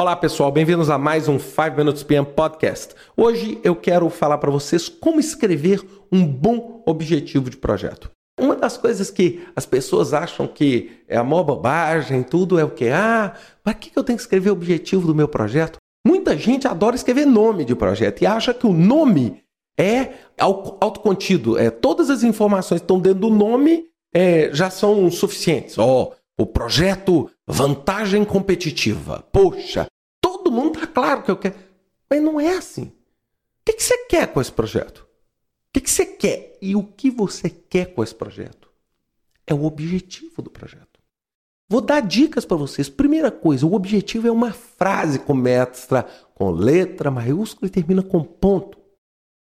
Olá pessoal, bem-vindos a mais um 5 Minutes PM Podcast. Hoje eu quero falar para vocês como escrever um bom objetivo de projeto. Uma das coisas que as pessoas acham que é a maior bobagem, tudo é o que? Ah, para que eu tenho que escrever o objetivo do meu projeto? Muita gente adora escrever nome de projeto e acha que o nome é autocontido. É, todas as informações que estão dentro do nome é, já são suficientes. Ó, oh, o projeto vantagem competitiva. Poxa, todo mundo tá claro que eu quero. Mas não é assim. O que, que você quer com esse projeto? O que, que você quer? E o que você quer com esse projeto? É o objetivo do projeto. Vou dar dicas para vocês. Primeira coisa, o objetivo é uma frase com extra, com letra maiúscula e termina com ponto.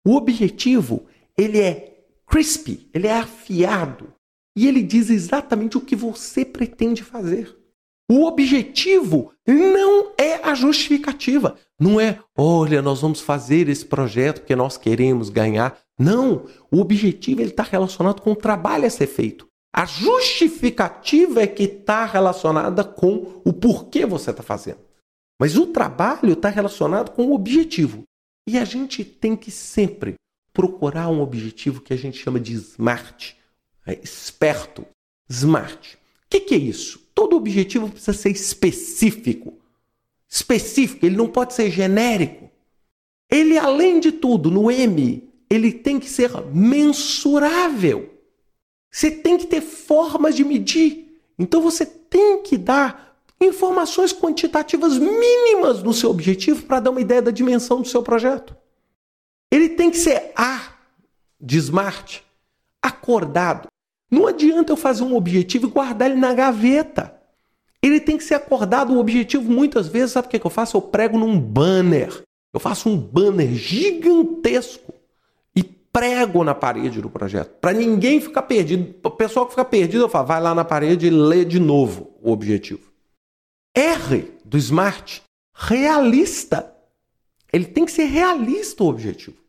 O objetivo, ele é crispy, ele é afiado e ele diz exatamente o que você pretende fazer. O objetivo não é a justificativa. Não é, olha, nós vamos fazer esse projeto porque nós queremos ganhar. Não. O objetivo está relacionado com o trabalho a ser feito. A justificativa é que está relacionada com o porquê você está fazendo. Mas o trabalho está relacionado com o objetivo. E a gente tem que sempre procurar um objetivo que a gente chama de SMART. É esperto. SMART. O que, que é isso? Todo objetivo precisa ser específico. Específico, ele não pode ser genérico. Ele, além de tudo, no M, ele tem que ser mensurável. Você tem que ter formas de medir. Então você tem que dar informações quantitativas mínimas no seu objetivo para dar uma ideia da dimensão do seu projeto. Ele tem que ser A de smart, acordado. Não adianta eu fazer um objetivo e guardar ele na gaveta. Ele tem que ser acordado. O objetivo, muitas vezes, sabe o que eu faço? Eu prego num banner. Eu faço um banner gigantesco e prego na parede do projeto. Para ninguém ficar perdido. O pessoal que fica perdido, eu falo, vai lá na parede e lê de novo o objetivo. R do Smart, realista. Ele tem que ser realista o objetivo.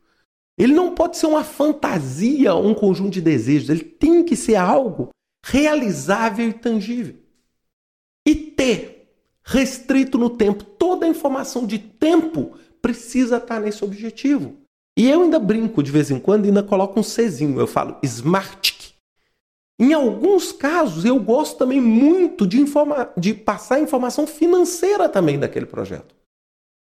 Ele não pode ser uma fantasia, um conjunto de desejos. Ele tem que ser algo realizável e tangível. E T, restrito no tempo. Toda a informação de tempo precisa estar nesse objetivo. E eu ainda brinco de vez em quando ainda coloco um Czinho. Eu falo Smartic. Em alguns casos, eu gosto também muito de, informa de passar informação financeira também daquele projeto.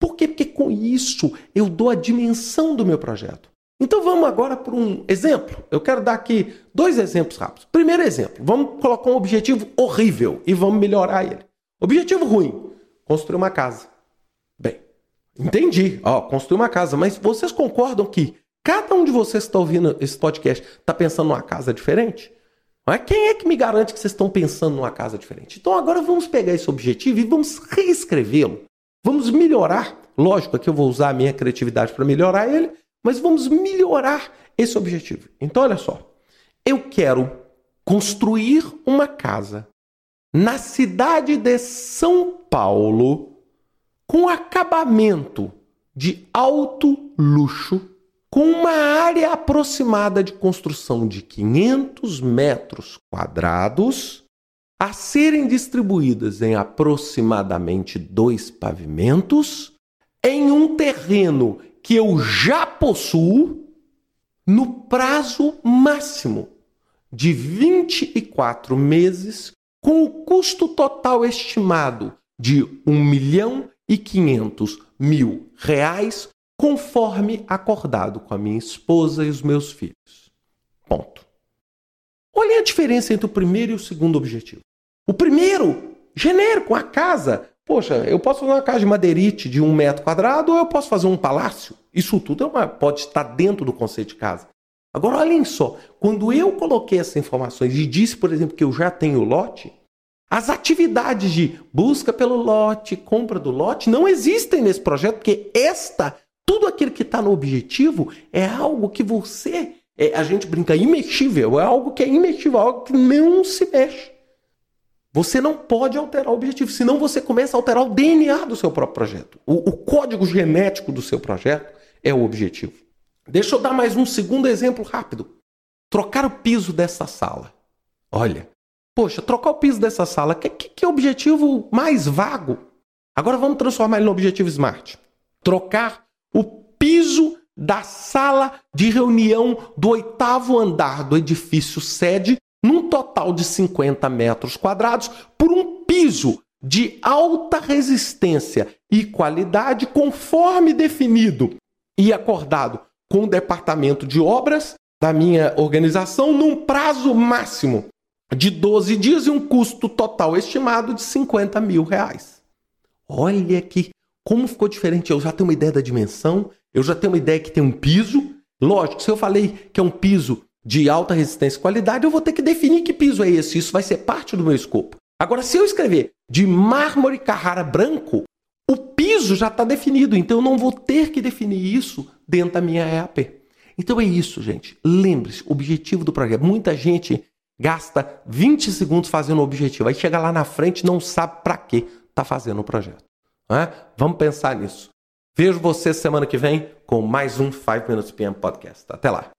Por quê? Porque isso eu dou a dimensão do meu projeto. Então vamos agora para um exemplo. Eu quero dar aqui dois exemplos rápidos. Primeiro exemplo, vamos colocar um objetivo horrível e vamos melhorar ele. Objetivo ruim: construir uma casa. Bem, entendi. Ó, construir uma casa, mas vocês concordam que cada um de vocês que está ouvindo esse podcast está pensando numa casa diferente? Mas quem é que me garante que vocês estão pensando numa casa diferente? Então agora vamos pegar esse objetivo e vamos reescrevê-lo Vamos melhorar. Lógico, aqui eu vou usar a minha criatividade para melhorar ele, mas vamos melhorar esse objetivo. Então, olha só. Eu quero construir uma casa na cidade de São Paulo com acabamento de alto luxo, com uma área aproximada de construção de 500 metros quadrados a serem distribuídas em aproximadamente dois pavimentos em um terreno que eu já possuo no prazo máximo de 24 meses, com o custo total estimado de 1 milhão e 500 mil reais, conforme acordado com a minha esposa e os meus filhos. Ponto. Olha a diferença entre o primeiro e o segundo objetivo. O primeiro, genérico, a casa. Poxa, eu posso fazer uma casa de madeirite de um metro quadrado ou eu posso fazer um palácio. Isso tudo é uma, pode estar dentro do conceito de casa. Agora, olhem só, quando eu coloquei essas informações e disse, por exemplo, que eu já tenho lote, as atividades de busca pelo lote, compra do lote, não existem nesse projeto, porque esta, tudo aquilo que está no objetivo, é algo que você, é, a gente brinca, imexível, é algo que é imexível, algo que não se mexe. Você não pode alterar o objetivo, senão você começa a alterar o DNA do seu próprio projeto. O, o, código genético do seu projeto é o objetivo. Deixa eu dar mais um segundo exemplo rápido. Trocar o piso dessa sala. Olha, poxa, trocar o piso dessa sala, que, que, que objetivo mais vago? Agora vamos transformar ele no objetivo SMART. Trocar o piso da sala de reunião do oitavo andar do edifício sede, num total de 50 metros quadrados, por um piso de alta resistência e qualidade, conforme definido e acordado com o departamento de obras da minha organização, num prazo máximo de 12 dias e um custo total estimado de 50 mil reais. Olha aqui como ficou diferente. Eu já tenho uma ideia da dimensão, eu já tenho uma ideia que tem um piso. Lógico, se eu falei que é um piso de alta resistência e qualidade, eu vou ter que definir que piso é esse. Isso vai ser parte do meu escopo. Agora, se eu escrever de mármore Carrara branco, o piso já está definido, então eu não vou ter que definir isso dentro da minha EAP. Então é isso, gente. Lembre-se, objetivo do projeto. Muita gente gasta 20 segundos fazendo o objetivo, aí chega lá na frente não sabe para que está fazendo o projeto. É? Vamos pensar nisso. Vejo você semana que vem com mais um 5 Minutes PM Podcast. Até lá.